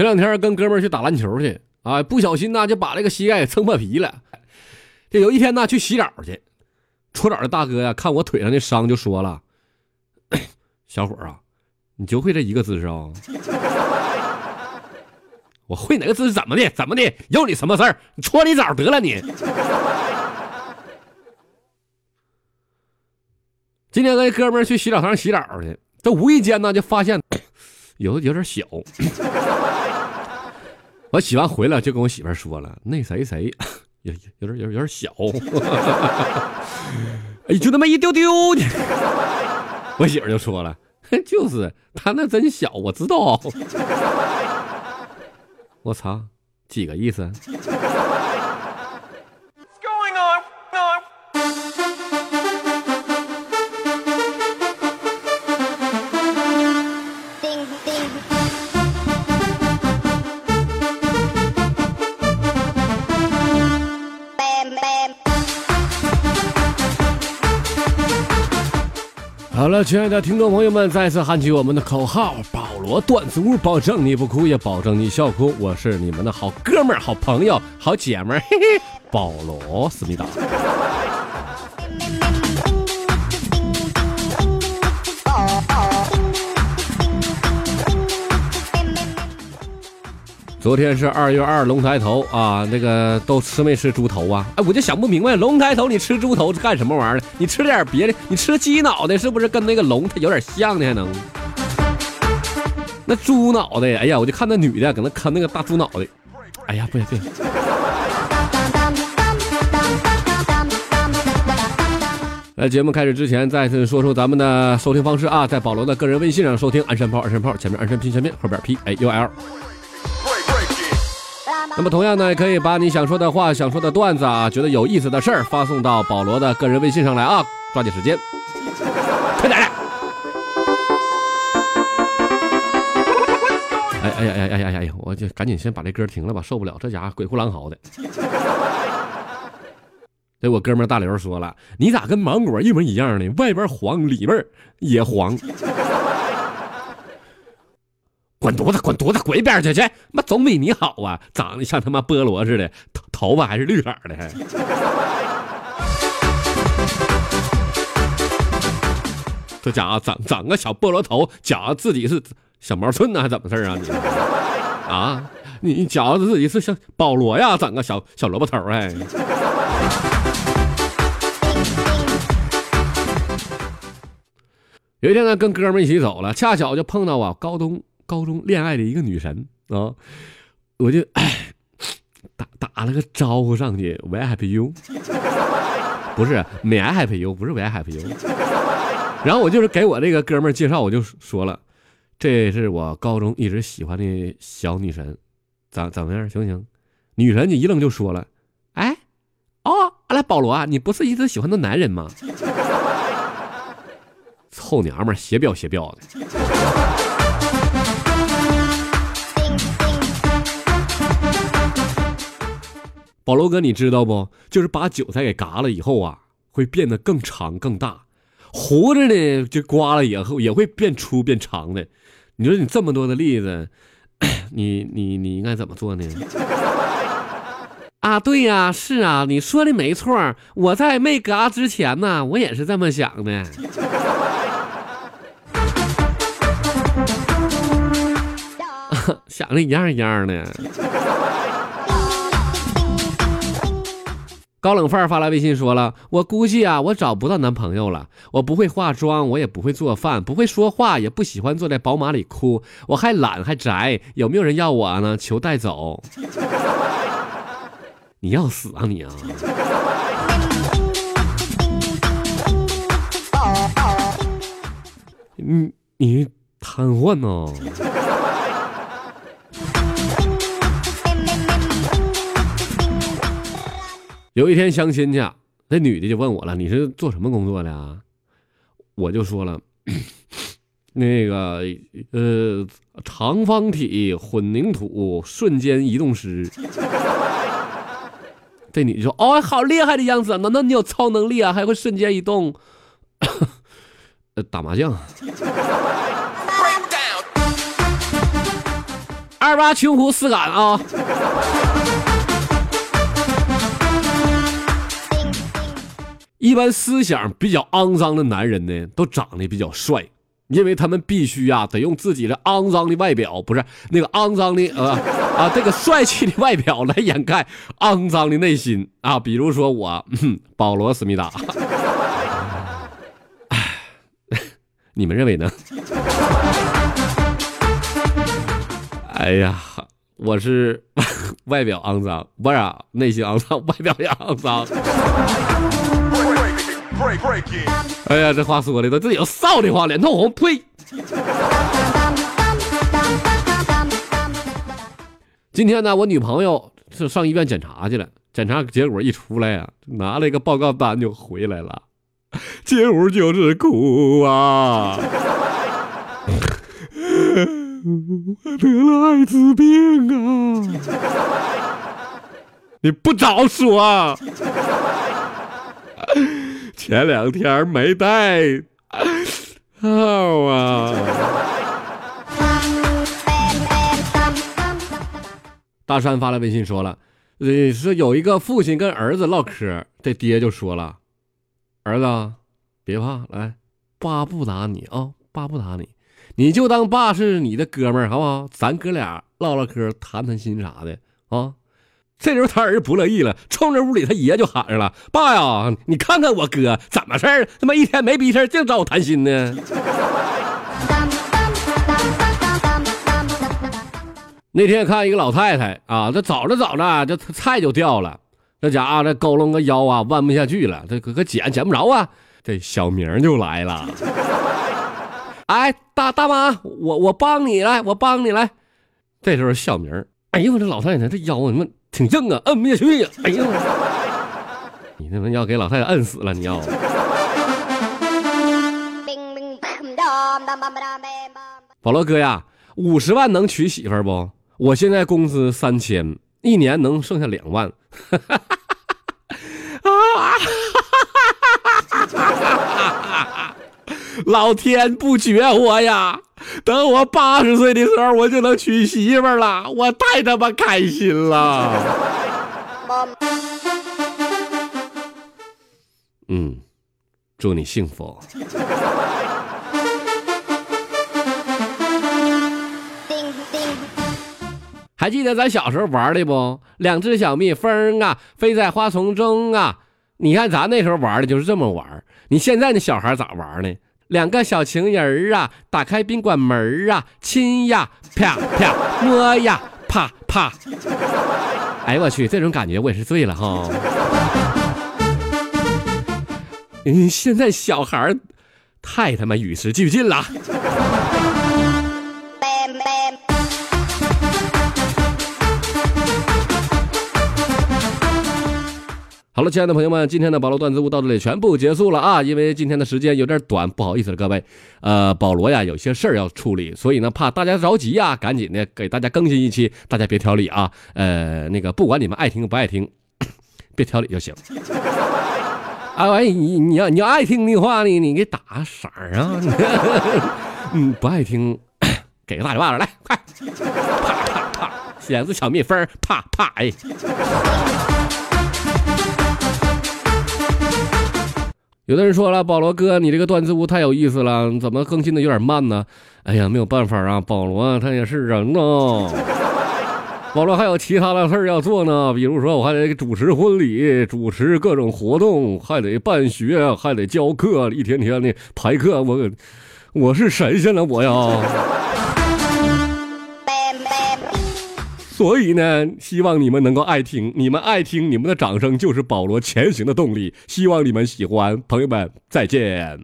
前两天跟哥们儿去打篮球去啊，不小心呢就把这个膝盖给撑破皮了。这有一天呢去洗澡去，搓澡的大哥呀看我腿上的伤就说了：“小伙啊，你就会这一个姿势啊？” 我会哪个姿势？怎么的？怎么的？有你什么事儿？你搓你澡得了你。今天跟哥们儿去洗澡堂洗澡去，这无意间呢就发现 有有点小。我洗完回来就跟我媳妇说了，那谁谁有有点有点有点小，哎，就那么一丢丢。我媳妇就说了，就是他那真小，我知道。我操，几个意思？亲爱的听众朋友们，再次喊起我们的口号：保罗段子屋，保证你不哭，也保证你笑哭。我是你们的好哥们儿、好朋友、好姐们儿，嘿嘿，保罗思密达。昨天是二月二龙抬头啊，那个都吃没吃猪头啊？哎，我就想不明白，龙抬头你吃猪头是干什么玩意儿？你吃点别的，你吃鸡脑袋是不是跟那个龙它有点像呢？还能？那猪脑袋，哎呀，我就看那女的搁那啃那个大猪脑袋，哎呀，不行不行。在节目开始之前，再次说出咱们的收听方式啊，在保罗的个人微信上收听，鞍山炮，鞍山炮，前面鞍山拼前面，后边 P A U L。那么同样呢，也可以把你想说的话、想说的段子啊，觉得有意思的事儿发送到保罗的个人微信上来啊，抓紧时间，快点！哎哎呀哎呀哎呀哎呀！我就赶紧先把这歌停了吧，受不了这家伙鬼哭狼嚎的。这我哥们大刘说了，你咋跟芒果一模一样呢？外边黄，里边也黄。滚犊子，滚犊子，滚一边去去！妈总比你好啊，长得像他妈菠萝似的，头头发还是绿色的。这家伙整整个小菠萝头，觉得自己是小毛寸呢，还怎么事啊你？啊，你觉得自己是像保罗呀？整个小小萝卜头哎。有一天呢，跟哥们一起走了，恰巧就碰到啊高东。高中恋爱的一个女神啊，我就 打打了个招呼上去，We happy you，不是 May I happy you，不是 We happy you。然后我就是给我这个哥们介绍，我就说了，这是我高中一直喜欢的小女神，怎怎么样，行不行？女神你一愣就说了，哎，哦，阿拉保罗啊，你不是一直喜欢的男人吗？臭娘们儿，邪彪邪彪的。保罗哥，你知道不？就是把韭菜给嘎了以后啊，会变得更长更大；活着呢，就刮了以后也会变粗变长的。你说你这么多的例子，你你你应该怎么做呢？啊，对呀，是啊，你说的没错。我在没嘎之前呢，我也是这么想的，想的一样一样的。高冷范儿发来微信说了：“我估计啊，我找不到男朋友了。我不会化妆，我也不会做饭，不会说话，也不喜欢坐在宝马里哭。我还懒还宅，有没有人要我呢？求带走！你要死啊你啊！你你瘫痪呢？”有一天相亲去，那女的就问我了：“你是做什么工作的啊？”我就说了：“ 那个呃，长方体混凝土瞬间移动师。”这女的说：“哦，好厉害的样子！难道你有超能力啊？还会瞬间移动？” 呃，打麻将。二八穷苦丝感啊。一般思想比较肮脏的男人呢，都长得比较帅，因为他们必须呀，得用自己的肮脏的外表，不是那个肮脏的呃啊，这个帅气的外表来掩盖肮脏的内心啊。比如说我，保罗·思密达，你们认为呢？哎呀，我是 外表肮脏，不是内心肮脏，外表也肮脏。哎呀，这话说的都这有臊的慌，脸通红，呸！今天呢，我女朋友是上医院检查去了，检查结果一出来呀，拿了一个报告单就回来了，进屋就是哭啊！我得了艾滋病啊！你不早说啊。前两天没带号啊！大山发来微信说了，呃，说有一个父亲跟儿子唠嗑，这爹就说了：“儿子，别怕，来，爸不打你啊，爸不打你，你就当爸是你的哥们儿，好不好？咱哥俩唠唠嗑，谈谈心啥的啊。”这时候他儿子不乐意了，冲着屋里他爷就喊上了：“爸呀，你看看我哥怎么事儿？他妈一天没逼事，净找我谈心呢。”那天看一个老太太啊，这找着找着，这菜就掉了，这家伙这佝偻个腰啊，弯不下去了，这可可捡捡不着啊。这小明就来了，哎，大大妈，我我帮你来，我帮你来。这时候小明，哎呦，这老太太这腰怎么？挺硬啊，摁不下去呀！哎呀，你他妈要给老太太摁死了！你要。保罗哥呀，五十万能娶媳妇不？我现在工资三千，一年能剩下两万。啊！老天不绝我呀！等我八十岁的时候，我就能娶媳妇了，我太他妈开心了。嗯，祝你幸福。还记得咱小时候玩的不？两只小蜜蜂啊，飞在花丛中啊。你看咱那时候玩的就是这么玩。你现在那小孩咋玩呢？两个小情人儿啊，打开宾馆门儿啊，亲呀，啪啪，摸呀，啪啪。哎呦我去，这种感觉我也是醉了哈。嗯，现在小孩儿太他妈与时俱进了。好了，亲爱的朋友们，今天的保罗段子屋到这里全部结束了啊！因为今天的时间有点短，不好意思了各位。呃，保罗呀，有些事儿要处理，所以呢，怕大家着急呀，赶紧的给大家更新一期，大家别挑理啊。呃，那个不管你们爱听不爱听，别挑理就行。啊，完你你要你要爱听的话呢，你给打个赏啊。嗯，不爱听，给个大嘴巴子来，快，啪啪啪，两只小蜜蜂，啪啪，哎。有的人说了，保罗哥，你这个段子屋太有意思了，怎么更新的有点慢呢？哎呀，没有办法啊，保罗他也是人呐。保罗还有其他的事要做呢，比如说我还得主持婚礼，主持各种活动，还得办学，还得教课，一天天的排课，我我是神仙了，我呀。所以呢，希望你们能够爱听，你们爱听，你们的掌声就是保罗前行的动力。希望你们喜欢，朋友们再见。